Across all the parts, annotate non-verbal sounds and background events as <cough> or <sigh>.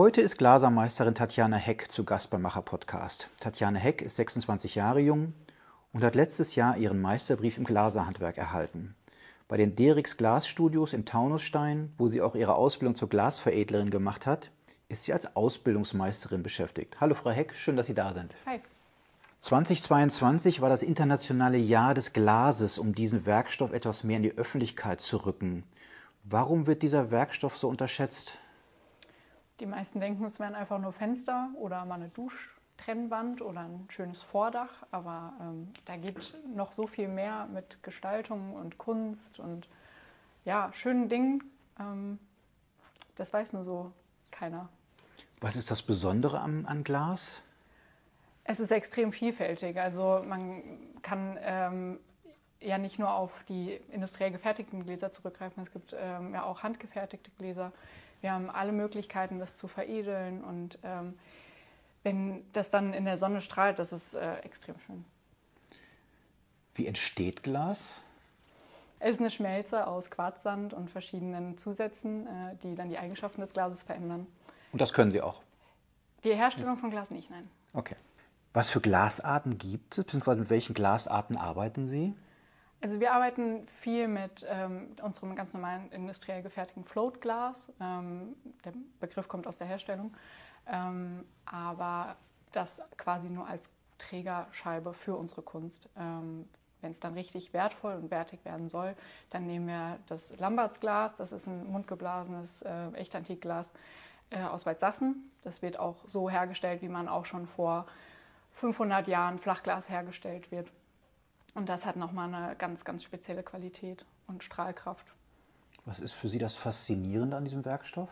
Heute ist Glasermeisterin Tatjana Heck zu Gast beim Macher Podcast. Tatjana Heck ist 26 Jahre jung und hat letztes Jahr ihren Meisterbrief im Glaserhandwerk erhalten. Bei den Derix Glasstudios in Taunusstein, wo sie auch ihre Ausbildung zur Glasveredlerin gemacht hat, ist sie als Ausbildungsmeisterin beschäftigt. Hallo Frau Heck, schön, dass Sie da sind. Hi. 2022 war das internationale Jahr des Glases, um diesen Werkstoff etwas mehr in die Öffentlichkeit zu rücken. Warum wird dieser Werkstoff so unterschätzt? Die meisten denken, es wären einfach nur Fenster oder mal eine Duschtrennwand oder ein schönes Vordach, aber ähm, da gibt noch so viel mehr mit Gestaltung und Kunst und ja, schönen Dingen. Ähm, das weiß nur so keiner. Was ist das Besondere an, an Glas? Es ist extrem vielfältig. Also man kann ähm, ja nicht nur auf die industriell gefertigten Gläser zurückgreifen, es gibt ähm, ja auch handgefertigte Gläser. Wir haben alle Möglichkeiten, das zu veredeln und ähm, wenn das dann in der Sonne strahlt, das ist äh, extrem schön. Wie entsteht Glas? Es ist eine Schmelze aus Quarzsand und verschiedenen Zusätzen, äh, die dann die Eigenschaften des Glases verändern. Und das können Sie auch? Die Herstellung von Glas nicht, nein. Okay. Was für Glasarten gibt es, beziehungsweise mit welchen Glasarten arbeiten Sie? Also wir arbeiten viel mit ähm, unserem ganz normalen industriell gefertigten Floatglas. Ähm, der Begriff kommt aus der Herstellung, ähm, aber das quasi nur als Trägerscheibe für unsere Kunst. Ähm, Wenn es dann richtig wertvoll und wertig werden soll, dann nehmen wir das Lambertsglas. Das ist ein mundgeblasenes äh, Echtantikglas äh, aus Weißsassen. Das wird auch so hergestellt, wie man auch schon vor 500 Jahren Flachglas hergestellt wird. Und das hat nochmal eine ganz, ganz spezielle Qualität und Strahlkraft. Was ist für Sie das Faszinierende an diesem Werkstoff?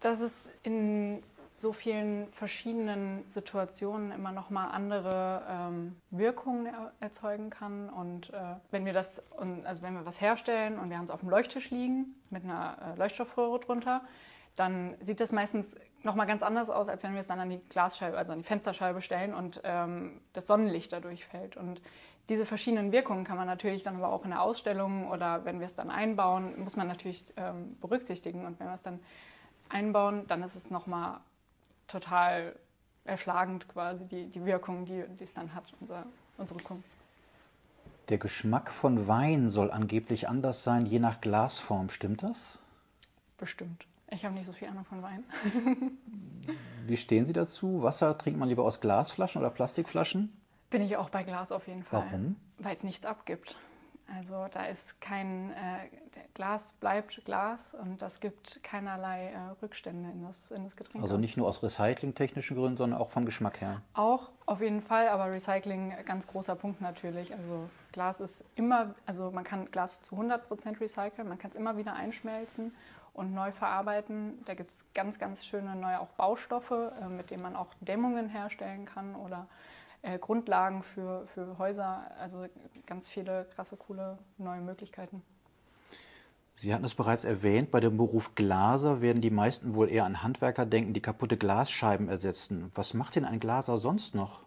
Dass es in so vielen verschiedenen Situationen immer nochmal andere ähm, Wirkungen er erzeugen kann. Und äh, wenn wir das, also wenn wir was herstellen und wir haben es auf dem Leuchttisch liegen mit einer äh, Leuchtstoffröhre drunter, dann sieht das meistens nochmal ganz anders aus, als wenn wir es dann an die Glasscheibe, also an die Fensterscheibe stellen und ähm, das Sonnenlicht dadurch fällt. Und diese verschiedenen Wirkungen kann man natürlich dann aber auch in der Ausstellung oder wenn wir es dann einbauen, muss man natürlich ähm, berücksichtigen. Und wenn wir es dann einbauen, dann ist es nochmal total erschlagend quasi die, die Wirkung, die, die es dann hat, unser, unsere Kunst. Der Geschmack von Wein soll angeblich anders sein, je nach Glasform. Stimmt das? Bestimmt. Ich habe nicht so viel Ahnung von Wein. Wie stehen Sie dazu? Wasser trinkt man lieber aus Glasflaschen oder Plastikflaschen? Bin ich auch bei Glas auf jeden Fall. Warum? Weil es nichts abgibt. Also da ist kein äh, Glas bleibt Glas und das gibt keinerlei äh, Rückstände in das, in das Getränk. Also nicht nur aus recyclingtechnischen Gründen, sondern auch vom Geschmack her. Auch auf jeden Fall, aber Recycling ganz großer Punkt natürlich. Also Glas ist immer, also man kann Glas zu 100% recyceln, man kann es immer wieder einschmelzen und neu verarbeiten. Da gibt es ganz, ganz schöne neue auch Baustoffe, äh, mit denen man auch Dämmungen herstellen kann oder äh, Grundlagen für, für Häuser. Also ganz viele krasse, coole neue Möglichkeiten. Sie hatten es bereits erwähnt, bei dem Beruf Glaser werden die meisten wohl eher an Handwerker denken, die kaputte Glasscheiben ersetzen. Was macht denn ein Glaser sonst noch?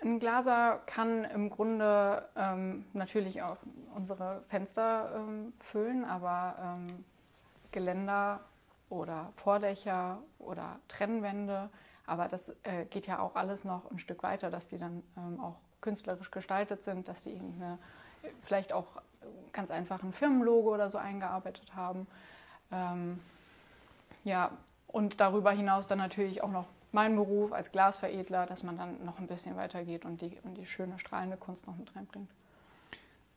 Ein Glaser kann im Grunde ähm, natürlich auch unsere Fenster ähm, füllen, aber ähm, Geländer oder Vordächer oder Trennwände aber das äh, geht ja auch alles noch ein Stück weiter, dass die dann ähm, auch künstlerisch gestaltet sind, dass die irgendeine, vielleicht auch ganz einfach ein Firmenlogo oder so eingearbeitet haben. Ähm, ja, und darüber hinaus dann natürlich auch noch mein Beruf als Glasveredler, dass man dann noch ein bisschen weitergeht und die, und die schöne strahlende Kunst noch mit reinbringt.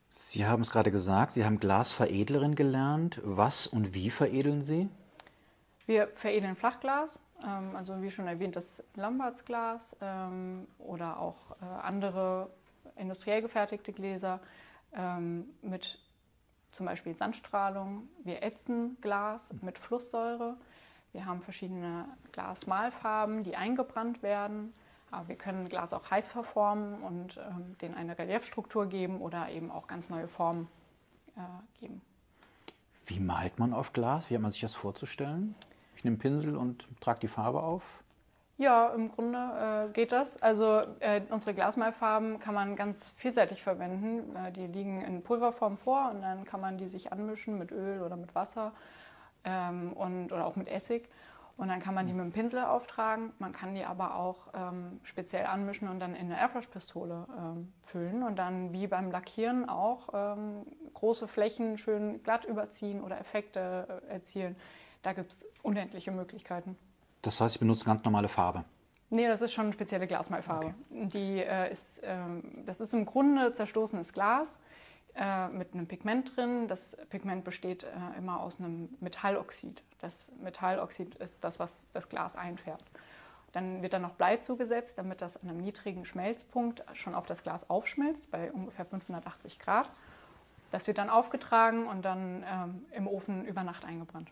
Sie haben es gerade gesagt, Sie haben Glasveredlerin gelernt. Was und wie veredeln Sie? Wir veredeln Flachglas, also wie schon erwähnt, das Lambertsglas ähm, oder auch äh, andere industriell gefertigte Gläser ähm, mit zum Beispiel Sandstrahlung. Wir ätzen Glas mit Flusssäure. Wir haben verschiedene Glasmalfarben, die eingebrannt werden. Aber wir können Glas auch heiß verformen und ähm, denen eine Reliefstruktur geben oder eben auch ganz neue Formen äh, geben. Wie malt man auf Glas? Wie hat man sich das vorzustellen? Nehme Pinsel und trage die Farbe auf. Ja, im Grunde äh, geht das. Also äh, unsere Glasmalfarben kann man ganz vielseitig verwenden. Äh, die liegen in Pulverform vor und dann kann man die sich anmischen mit Öl oder mit Wasser ähm, und, oder auch mit Essig. Und dann kann man die mit dem Pinsel auftragen. Man kann die aber auch ähm, speziell anmischen und dann in eine Airbrush-Pistole ähm, füllen und dann wie beim Lackieren auch ähm, große Flächen schön glatt überziehen oder Effekte äh, erzielen. Da gibt es unendliche Möglichkeiten. Das heißt, Sie benutzen ganz normale Farbe? Nee, das ist schon eine spezielle Glasmalfarbe. Okay. Die, äh, ist, ähm, das ist im Grunde zerstoßenes Glas äh, mit einem Pigment drin. Das Pigment besteht äh, immer aus einem Metalloxid. Das Metalloxid ist das, was das Glas einfärbt. Dann wird da noch Blei zugesetzt, damit das an einem niedrigen Schmelzpunkt schon auf das Glas aufschmilzt, bei ungefähr 580 Grad. Das wird dann aufgetragen und dann ähm, im Ofen über Nacht eingebrannt.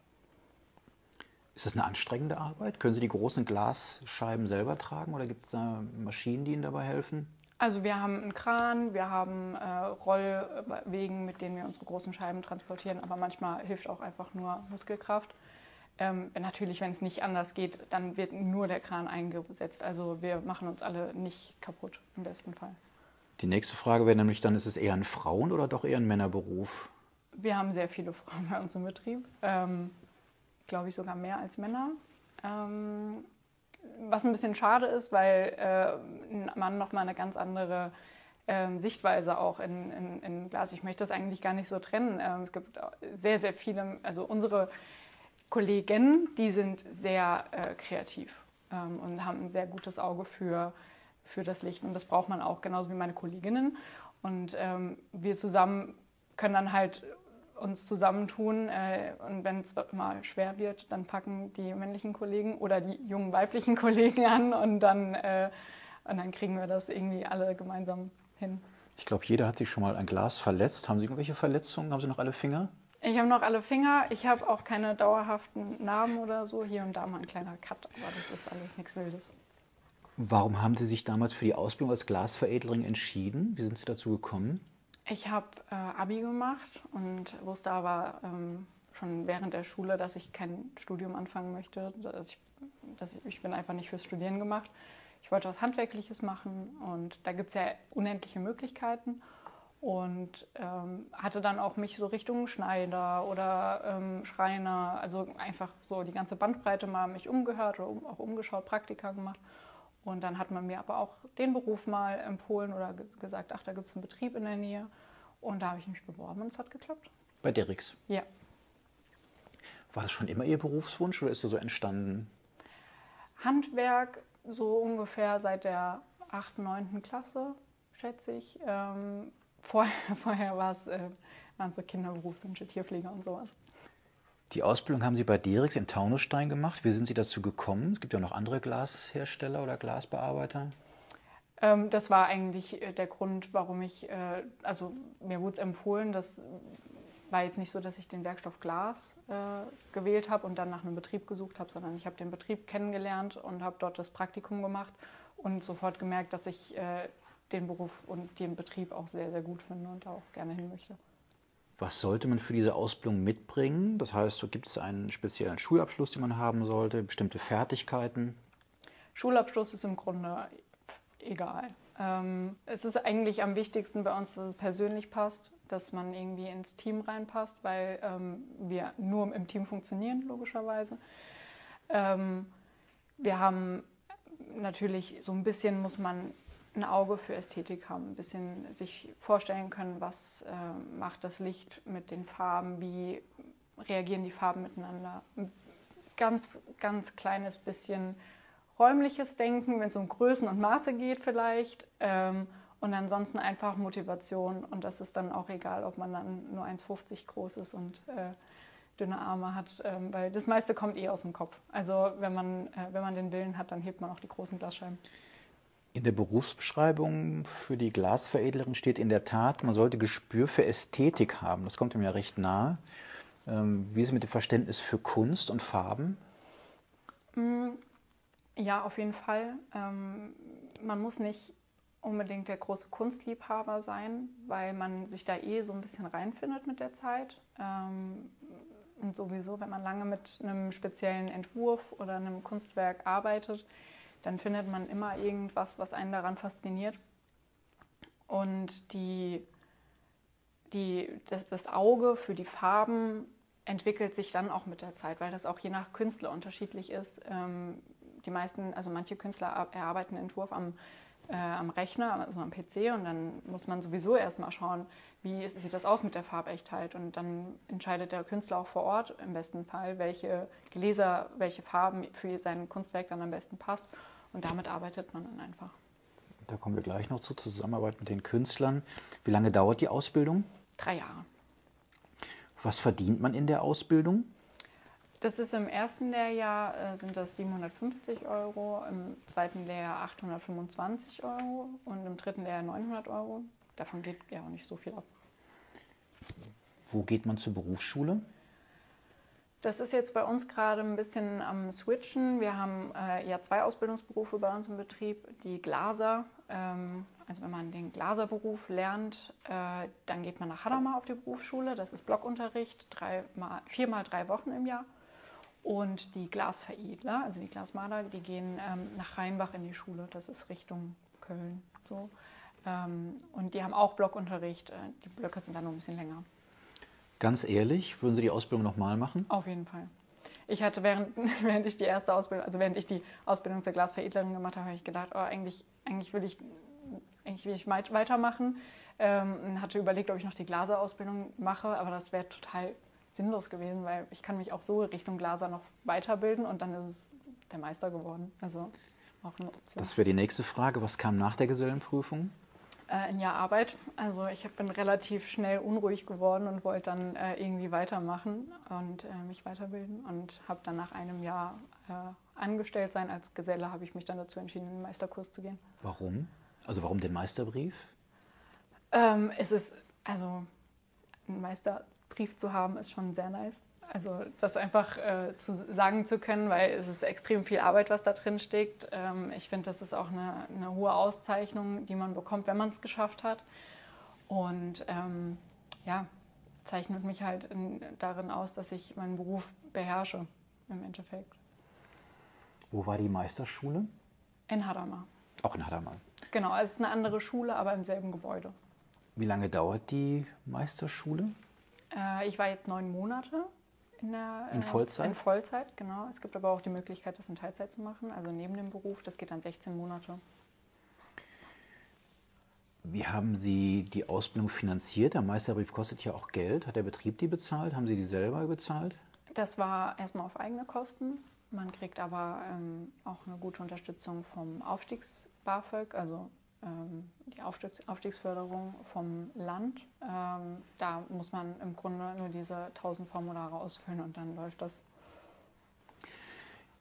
Ist das eine anstrengende Arbeit? Können Sie die großen Glasscheiben selber tragen oder gibt es da Maschinen, die Ihnen dabei helfen? Also wir haben einen Kran, wir haben äh, Rollwegen, mit denen wir unsere großen Scheiben transportieren, aber manchmal hilft auch einfach nur Muskelkraft. Ähm, natürlich, wenn es nicht anders geht, dann wird nur der Kran eingesetzt. Also wir machen uns alle nicht kaputt im besten Fall. Die nächste Frage wäre nämlich dann, ist es eher ein Frauen- oder doch eher ein Männerberuf? Wir haben sehr viele Frauen bei uns im Betrieb. Ähm, glaube ich, sogar mehr als Männer. Ähm, was ein bisschen schade ist, weil äh, ein Mann nochmal eine ganz andere ähm, Sichtweise auch in, in, in, Glas. Ich möchte das eigentlich gar nicht so trennen. Ähm, es gibt sehr, sehr viele, also unsere Kollegen, die sind sehr äh, kreativ ähm, und haben ein sehr gutes Auge für, für das Licht. Und das braucht man auch, genauso wie meine Kolleginnen. Und ähm, wir zusammen können dann halt uns zusammentun äh, und wenn es mal schwer wird, dann packen die männlichen Kollegen oder die jungen weiblichen <laughs> Kollegen an und dann, äh, und dann kriegen wir das irgendwie alle gemeinsam hin. Ich glaube, jeder hat sich schon mal ein Glas verletzt. Haben Sie irgendwelche Verletzungen? Haben Sie noch alle Finger? Ich habe noch alle Finger. Ich habe auch keine dauerhaften Narben oder so. Hier und da mal ein kleiner Cut, aber das ist alles nichts Wildes. Warum haben Sie sich damals für die Ausbildung als Glasveredlerin entschieden? Wie sind Sie dazu gekommen? Ich habe äh, Abi gemacht und wusste aber ähm, schon während der Schule, dass ich kein Studium anfangen möchte. Dass ich, dass ich, ich bin einfach nicht fürs Studieren gemacht. Ich wollte was Handwerkliches machen und da gibt es ja unendliche Möglichkeiten. Und ähm, hatte dann auch mich so Richtung Schneider oder ähm, Schreiner, also einfach so die ganze Bandbreite mal mich umgehört oder um, auch umgeschaut, Praktika gemacht. Und dann hat man mir aber auch den Beruf mal empfohlen oder gesagt, ach, da gibt es einen Betrieb in der Nähe. Und da habe ich mich beworben und es hat geklappt. Bei Derricks? Ja. War das schon immer Ihr Berufswunsch oder ist er so entstanden? Handwerk so ungefähr seit der 8., 9. Klasse, schätze ich. Ähm, <laughs> vorher vorher war es, äh, waren es so Kinderberufswünsche, Tierpfleger und sowas. Die Ausbildung haben Sie bei Derix in Taunusstein gemacht. Wie sind Sie dazu gekommen? Es gibt ja noch andere Glashersteller oder Glasbearbeiter. Ähm, das war eigentlich äh, der Grund, warum ich, äh, also mir wurde es empfohlen, das war jetzt nicht so, dass ich den Werkstoff Glas äh, gewählt habe und dann nach einem Betrieb gesucht habe, sondern ich habe den Betrieb kennengelernt und habe dort das Praktikum gemacht und sofort gemerkt, dass ich den Beruf und den Betrieb auch sehr, sehr gut finde und auch gerne hin möchte. Was sollte man für diese Ausbildung mitbringen? Das heißt, so gibt es einen speziellen Schulabschluss, den man haben sollte, bestimmte Fertigkeiten? Schulabschluss ist im Grunde egal. Ähm, es ist eigentlich am wichtigsten bei uns, dass es persönlich passt, dass man irgendwie ins Team reinpasst, weil ähm, wir nur im Team funktionieren, logischerweise. Ähm, wir haben natürlich so ein bisschen, muss man ein Auge für Ästhetik haben, ein bisschen sich vorstellen können, was äh, macht das Licht mit den Farben, wie reagieren die Farben miteinander. Ein ganz, ganz kleines bisschen räumliches Denken, wenn es um Größen und Maße geht vielleicht. Ähm, und ansonsten einfach Motivation. Und das ist dann auch egal, ob man dann nur 1,50 groß ist und äh, dünne Arme hat, ähm, weil das meiste kommt eh aus dem Kopf. Also wenn man, äh, wenn man den Willen hat, dann hebt man auch die großen Glasscheiben. In der Berufsbeschreibung für die Glasveredlerin steht in der Tat, man sollte Gespür für Ästhetik haben. Das kommt ihm ja recht nahe. Ähm, wie ist es mit dem Verständnis für Kunst und Farben? Mm, ja, auf jeden Fall. Ähm, man muss nicht unbedingt der große Kunstliebhaber sein, weil man sich da eh so ein bisschen reinfindet mit der Zeit. Ähm, und sowieso, wenn man lange mit einem speziellen Entwurf oder einem Kunstwerk arbeitet, dann findet man immer irgendwas, was einen daran fasziniert. Und die, die, das, das Auge für die Farben entwickelt sich dann auch mit der Zeit, weil das auch je nach Künstler unterschiedlich ist. Ähm, die meisten, also manche Künstler erarbeiten einen Entwurf am, äh, am Rechner, also am PC und dann muss man sowieso erstmal schauen, wie sieht das aus mit der Farbechtheit und dann entscheidet der Künstler auch vor Ort im besten Fall, welche Gläser, welche Farben für sein Kunstwerk dann am besten passt und damit arbeitet man dann einfach. Da kommen wir gleich noch zur Zusammenarbeit mit den Künstlern. Wie lange dauert die Ausbildung? Drei Jahre. Was verdient man in der Ausbildung? Das ist im ersten Lehrjahr äh, sind das 750 Euro, im zweiten Lehrjahr 825 Euro und im dritten Lehrjahr 900 Euro. Davon geht ja auch nicht so viel ab. Wo geht man zur Berufsschule? Das ist jetzt bei uns gerade ein bisschen am Switchen. Wir haben äh, ja zwei Ausbildungsberufe bei uns im Betrieb. Die Glaser, ähm, also wenn man den Glaserberuf lernt, äh, dann geht man nach Hadamar auf die Berufsschule. Das ist Blockunterricht, drei mal, viermal drei Wochen im Jahr. Und die Glasveredler, also die Glasmaler, die gehen ähm, nach Rheinbach in die Schule. Das ist Richtung Köln. So. Ähm, und die haben auch Blockunterricht. Äh, die Blöcke sind dann nur ein bisschen länger. Ganz ehrlich, würden Sie die Ausbildung nochmal machen? Auf jeden Fall. Ich hatte während, <laughs> während ich die erste Ausbildung, also während ich die Ausbildung zur Glasveredlerin gemacht habe, habe ich gedacht, oh, eigentlich, eigentlich will ich, eigentlich will ich weitermachen. Ähm, hatte überlegt, ob ich noch die Glaserausbildung mache, aber das wäre total sinnlos gewesen, weil ich kann mich auch so Richtung Glaser noch weiterbilden und dann ist es der Meister geworden. Also auch eine Option. Das wäre die nächste Frage. Was kam nach der Gesellenprüfung? Äh, ein Jahr Arbeit. Also ich bin relativ schnell unruhig geworden und wollte dann äh, irgendwie weitermachen und äh, mich weiterbilden und habe dann nach einem Jahr äh, angestellt sein als Geselle, habe ich mich dann dazu entschieden, in den Meisterkurs zu gehen. Warum? Also warum den Meisterbrief? Ähm, es ist, also einen Meisterbrief zu haben, ist schon sehr nice. Also das einfach äh, zu sagen zu können, weil es ist extrem viel Arbeit, was da drin steckt. Ähm, ich finde, das ist auch eine, eine, hohe Auszeichnung, die man bekommt, wenn man es geschafft hat. Und ähm, ja, zeichnet mich halt in, darin aus, dass ich meinen Beruf beherrsche im Endeffekt. Wo war die Meisterschule? In Hadamar. Auch in Hadamar. Genau, es ist eine andere Schule, aber im selben Gebäude. Wie lange dauert die Meisterschule? Äh, ich war jetzt neun Monate in, der, in Vollzeit? In Vollzeit, genau. Es gibt aber auch die Möglichkeit, das in Teilzeit zu machen, also neben dem Beruf. Das geht dann 16 Monate. Wie haben Sie die Ausbildung finanziert? Der Meisterbrief kostet ja auch Geld. Hat der Betrieb die bezahlt? Haben Sie die selber bezahlt? Das war erstmal auf eigene Kosten. Man kriegt aber ähm, auch eine gute Unterstützung vom Aufstiegs-BAföG, also ähm, die Aufstiegs Aufstiegsförderung vom Land. Ähm, da muss man im Grunde nur diese 1000 Formulare ausfüllen und dann läuft das.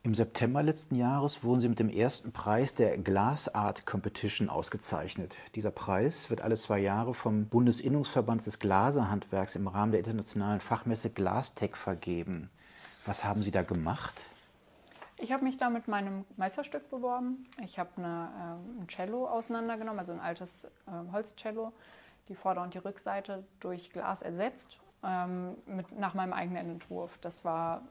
Im September letzten Jahres wurden Sie mit dem ersten Preis der Glass Art Competition ausgezeichnet. Dieser Preis wird alle zwei Jahre vom Bundesinnungsverband des Glaserhandwerks im Rahmen der internationalen Fachmesse Glastech vergeben. Was haben Sie da gemacht? Ich habe mich da mit meinem Meisterstück beworben. Ich habe eine, äh, ein Cello auseinandergenommen, also ein altes äh, Holzcello, die Vorder- und die Rückseite durch Glas ersetzt, ähm, mit, nach meinem eigenen Entwurf. Das war,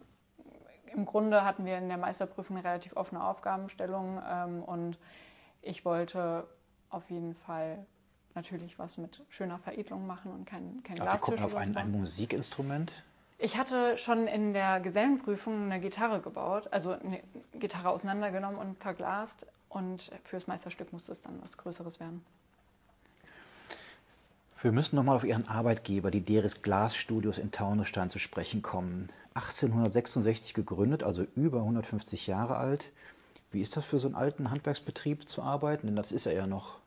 im Grunde hatten wir in der Meisterprüfung eine relativ offene Aufgabenstellung ähm, und ich wollte auf jeden Fall natürlich was mit schöner Veredelung machen und kein, kein Glas. Wir gucken auf ein, ein Musikinstrument. Ich hatte schon in der Gesellenprüfung eine Gitarre gebaut, also eine Gitarre auseinandergenommen und verglast. Und fürs Meisterstück musste es dann was Größeres werden. Wir müssen nochmal auf Ihren Arbeitgeber, die Deris Glasstudios in Taunusstein, zu sprechen kommen. 1866 gegründet, also über 150 Jahre alt. Wie ist das für so einen alten Handwerksbetrieb zu arbeiten? Denn das ist er ja noch.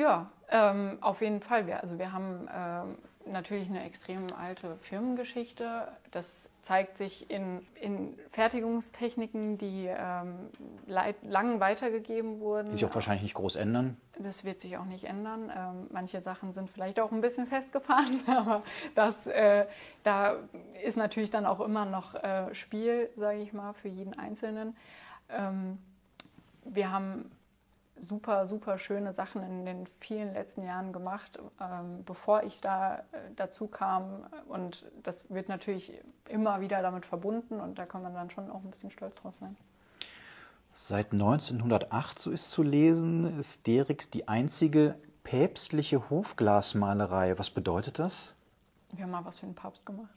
Ja, ähm, auf jeden Fall. Wir, also wir haben ähm, natürlich eine extrem alte Firmengeschichte. Das zeigt sich in, in Fertigungstechniken, die ähm, lang weitergegeben wurden. Die sich auch wahrscheinlich nicht groß ändern. Das wird sich auch nicht ändern. Ähm, manche Sachen sind vielleicht auch ein bisschen festgefahren, <laughs> aber das, äh, da ist natürlich dann auch immer noch äh, Spiel, sage ich mal, für jeden Einzelnen. Ähm, wir haben super, super schöne Sachen in den vielen letzten Jahren gemacht, ähm, bevor ich da äh, dazu kam. Und das wird natürlich immer wieder damit verbunden und da kann man dann schon auch ein bisschen stolz drauf sein. Seit 1908, so ist zu lesen, ist Derix die einzige päpstliche Hofglasmalerei. Was bedeutet das? Wir haben mal was für den Papst gemacht.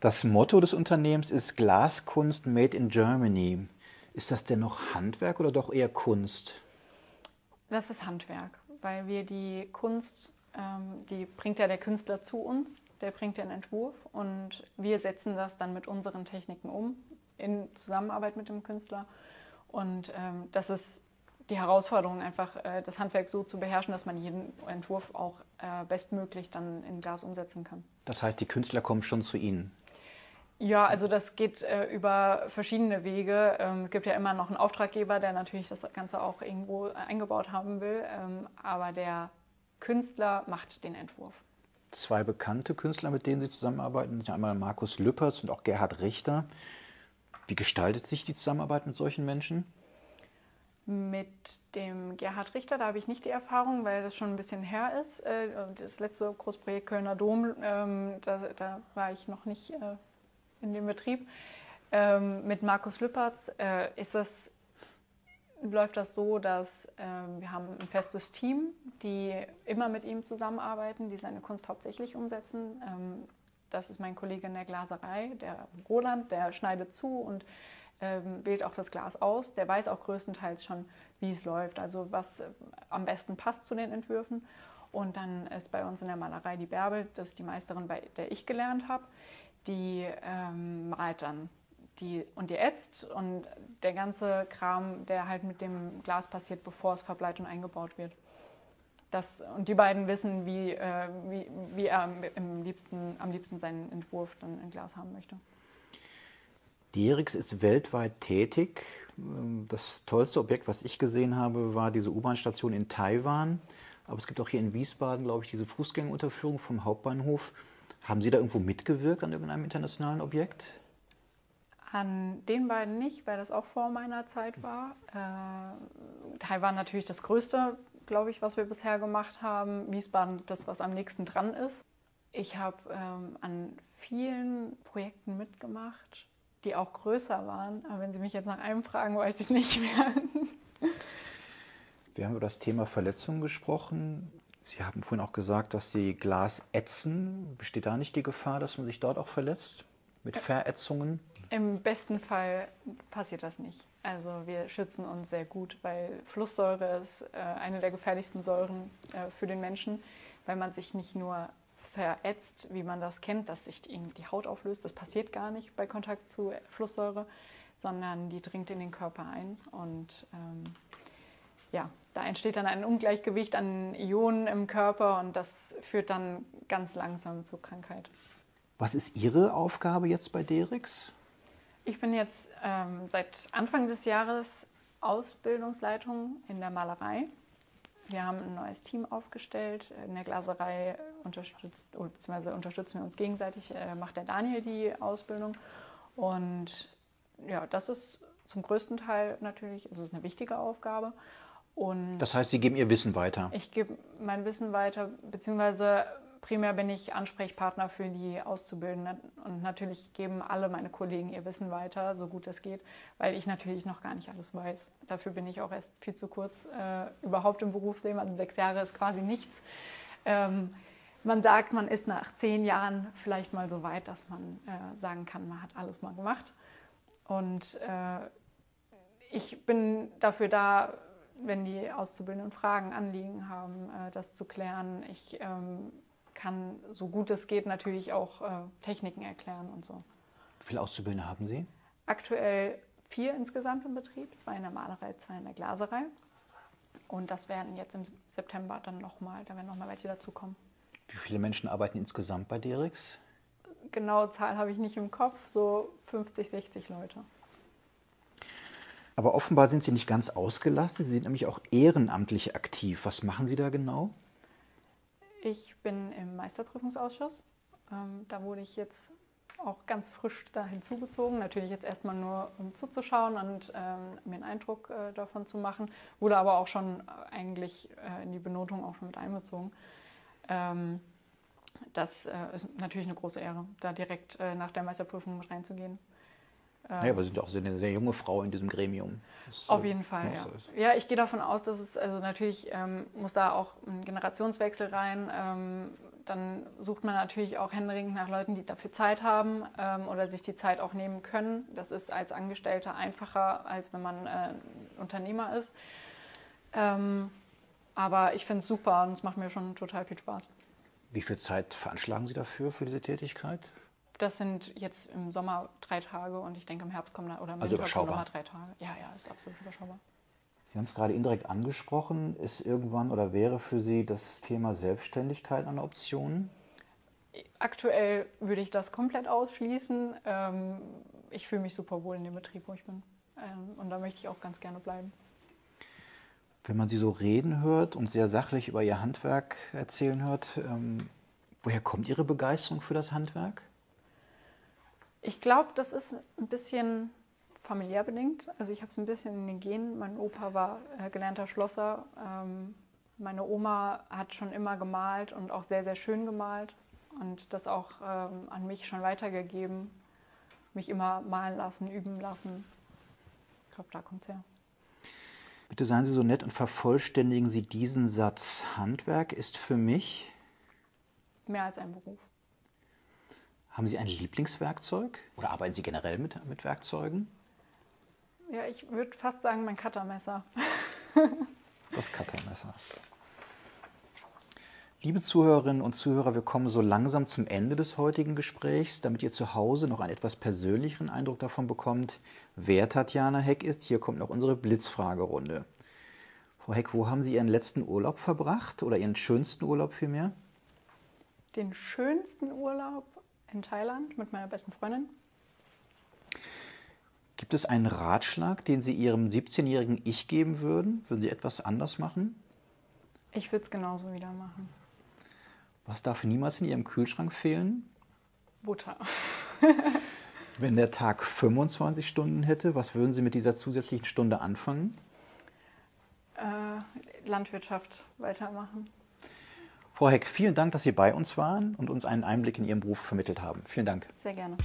Das Motto des Unternehmens ist Glaskunst Made in Germany. Ist das denn noch Handwerk oder doch eher Kunst? Das ist Handwerk, weil wir die Kunst, ähm, die bringt ja der Künstler zu uns, der bringt den Entwurf und wir setzen das dann mit unseren Techniken um, in Zusammenarbeit mit dem Künstler. Und ähm, das ist die Herausforderung, einfach äh, das Handwerk so zu beherrschen, dass man jeden Entwurf auch äh, bestmöglich dann in Glas umsetzen kann. Das heißt, die Künstler kommen schon zu Ihnen? Ja, also das geht äh, über verschiedene Wege. Ähm, es gibt ja immer noch einen Auftraggeber, der natürlich das Ganze auch irgendwo eingebaut haben will, ähm, aber der Künstler macht den Entwurf. Zwei bekannte Künstler, mit denen Sie zusammenarbeiten, sind einmal Markus Lüppers und auch Gerhard Richter. Wie gestaltet sich die Zusammenarbeit mit solchen Menschen? Mit dem Gerhard Richter, da habe ich nicht die Erfahrung, weil das schon ein bisschen her ist. Äh, das letzte Großprojekt Kölner Dom, ähm, da, da war ich noch nicht äh, in dem Betrieb. Ähm, mit Markus Lüppertz äh, ist das, läuft das so, dass ähm, wir haben ein festes Team, die immer mit ihm zusammenarbeiten, die seine Kunst hauptsächlich umsetzen. Ähm, das ist mein Kollege in der Glaserei, der Roland, der schneidet zu und ähm, wählt auch das Glas aus. Der weiß auch größtenteils schon, wie es läuft, also was äh, am besten passt zu den Entwürfen. Und dann ist bei uns in der Malerei die Bärbel, das ist die Meisterin, bei der ich gelernt habe die ähm, malt dann die, und die ätzt und der ganze Kram, der halt mit dem Glas passiert, bevor es verbleibt und eingebaut wird. Das, und die beiden wissen, wie, äh, wie, wie er im liebsten, am liebsten seinen Entwurf dann in Glas haben möchte. Dierix ist weltweit tätig. Das tollste Objekt, was ich gesehen habe, war diese U-Bahn-Station in Taiwan. Aber es gibt auch hier in Wiesbaden, glaube ich, diese Fußgängerunterführung vom Hauptbahnhof. Haben Sie da irgendwo mitgewirkt an irgendeinem internationalen Objekt? An den beiden nicht, weil das auch vor meiner Zeit war. Äh, Taiwan natürlich das Größte, glaube ich, was wir bisher gemacht haben. Wiesbaden das, was am nächsten dran ist. Ich habe ähm, an vielen Projekten mitgemacht, die auch größer waren. Aber wenn Sie mich jetzt nach einem fragen, weiß ich nicht mehr. Wir haben über das Thema Verletzungen gesprochen. Sie haben vorhin auch gesagt, dass Sie Glas ätzen. Besteht da nicht die Gefahr, dass man sich dort auch verletzt? Mit Verätzungen? Im besten Fall passiert das nicht. Also wir schützen uns sehr gut, weil Flusssäure ist äh, eine der gefährlichsten Säuren äh, für den Menschen, weil man sich nicht nur verätzt, wie man das kennt, dass sich die, die Haut auflöst. Das passiert gar nicht bei Kontakt zu Flusssäure, sondern die dringt in den Körper ein und ähm, ja, da entsteht dann ein Ungleichgewicht an Ionen im Körper und das führt dann ganz langsam zur Krankheit. Was ist Ihre Aufgabe jetzt bei Derix? Ich bin jetzt ähm, seit Anfang des Jahres Ausbildungsleitung in der Malerei. Wir haben ein neues Team aufgestellt. In der Glaserei unterstützt, beziehungsweise unterstützen wir uns gegenseitig, äh, macht der Daniel die Ausbildung. Und ja, das ist zum größten Teil natürlich, also es ist eine wichtige Aufgabe. Und das heißt, Sie geben Ihr Wissen weiter? Ich gebe mein Wissen weiter, beziehungsweise primär bin ich Ansprechpartner für die Auszubildenden. Und natürlich geben alle meine Kollegen ihr Wissen weiter, so gut es geht, weil ich natürlich noch gar nicht alles weiß. Dafür bin ich auch erst viel zu kurz äh, überhaupt im Berufsleben. Also sechs Jahre ist quasi nichts. Ähm, man sagt, man ist nach zehn Jahren vielleicht mal so weit, dass man äh, sagen kann, man hat alles mal gemacht. Und äh, ich bin dafür da, wenn die Auszubildenden Fragen, Anliegen haben, äh, das zu klären. Ich ähm, kann, so gut es geht, natürlich auch äh, Techniken erklären und so. Wie viele Auszubildende haben Sie? Aktuell vier insgesamt im Betrieb, zwei in der Malerei, zwei in der Glaserei. Und das werden jetzt im September dann nochmal, da werden nochmal welche dazukommen. Wie viele Menschen arbeiten insgesamt bei Derix? Genaue Zahl habe ich nicht im Kopf, so 50, 60 Leute. Aber offenbar sind Sie nicht ganz ausgelastet. Sie sind nämlich auch ehrenamtlich aktiv. Was machen Sie da genau? Ich bin im Meisterprüfungsausschuss. Ähm, da wurde ich jetzt auch ganz frisch da hinzugezogen. Natürlich jetzt erstmal nur, um zuzuschauen und ähm, mir einen Eindruck äh, davon zu machen. Wurde aber auch schon eigentlich äh, in die Benotung auch mit einbezogen. Ähm, das äh, ist natürlich eine große Ehre, da direkt nach der Meisterprüfung mit reinzugehen. Ja, aber Sie sind auch eine sehr junge Frau in diesem Gremium. Das auf jeden Fall, ja. So ja, ich gehe davon aus, dass es, also natürlich ähm, muss da auch ein Generationswechsel rein. Ähm, dann sucht man natürlich auch händeringend nach Leuten, die dafür Zeit haben ähm, oder sich die Zeit auch nehmen können. Das ist als Angestellter einfacher, als wenn man äh, Unternehmer ist. Ähm, aber ich finde es super und es macht mir schon total viel Spaß. Wie viel Zeit veranschlagen Sie dafür für diese Tätigkeit? Das sind jetzt im Sommer drei Tage und ich denke im Herbst kommen da, oder im also Winter kommen nochmal drei Tage. Ja, ja, ist absolut überschaubar. Sie haben es gerade indirekt angesprochen. Ist irgendwann oder wäre für Sie das Thema Selbstständigkeit eine Option? Aktuell würde ich das komplett ausschließen. Ähm, ich fühle mich super wohl in dem Betrieb, wo ich bin. Ähm, und da möchte ich auch ganz gerne bleiben. Wenn man Sie so reden hört und sehr sachlich über Ihr Handwerk erzählen hört, ähm, woher kommt Ihre Begeisterung für das Handwerk? Ich glaube, das ist ein bisschen familiär bedingt. Also ich habe es ein bisschen in den Genen. Mein Opa war äh, gelernter Schlosser. Ähm, meine Oma hat schon immer gemalt und auch sehr, sehr schön gemalt und das auch ähm, an mich schon weitergegeben. Mich immer malen lassen, üben lassen. Ich glaube, da kommt es her. Bitte seien Sie so nett und vervollständigen Sie diesen Satz. Handwerk ist für mich mehr als ein Beruf. Haben Sie ein Lieblingswerkzeug oder arbeiten Sie generell mit, mit Werkzeugen? Ja, ich würde fast sagen mein Cuttermesser. <laughs> das Cuttermesser. Liebe Zuhörerinnen und Zuhörer, wir kommen so langsam zum Ende des heutigen Gesprächs, damit ihr zu Hause noch einen etwas persönlicheren Eindruck davon bekommt, wer Tatjana Heck ist. Hier kommt noch unsere Blitzfragerunde. Frau Heck, wo haben Sie Ihren letzten Urlaub verbracht oder Ihren schönsten Urlaub vielmehr? Den schönsten Urlaub in Thailand mit meiner besten Freundin. Gibt es einen Ratschlag, den Sie Ihrem 17-jährigen Ich geben würden? Würden Sie etwas anders machen? Ich würde es genauso wieder machen. Was darf niemals in Ihrem Kühlschrank fehlen? Butter. <laughs> Wenn der Tag 25 Stunden hätte, was würden Sie mit dieser zusätzlichen Stunde anfangen? Äh, Landwirtschaft weitermachen. Frau Heck, vielen Dank, dass Sie bei uns waren und uns einen Einblick in Ihren Beruf vermittelt haben. Vielen Dank. Sehr gerne.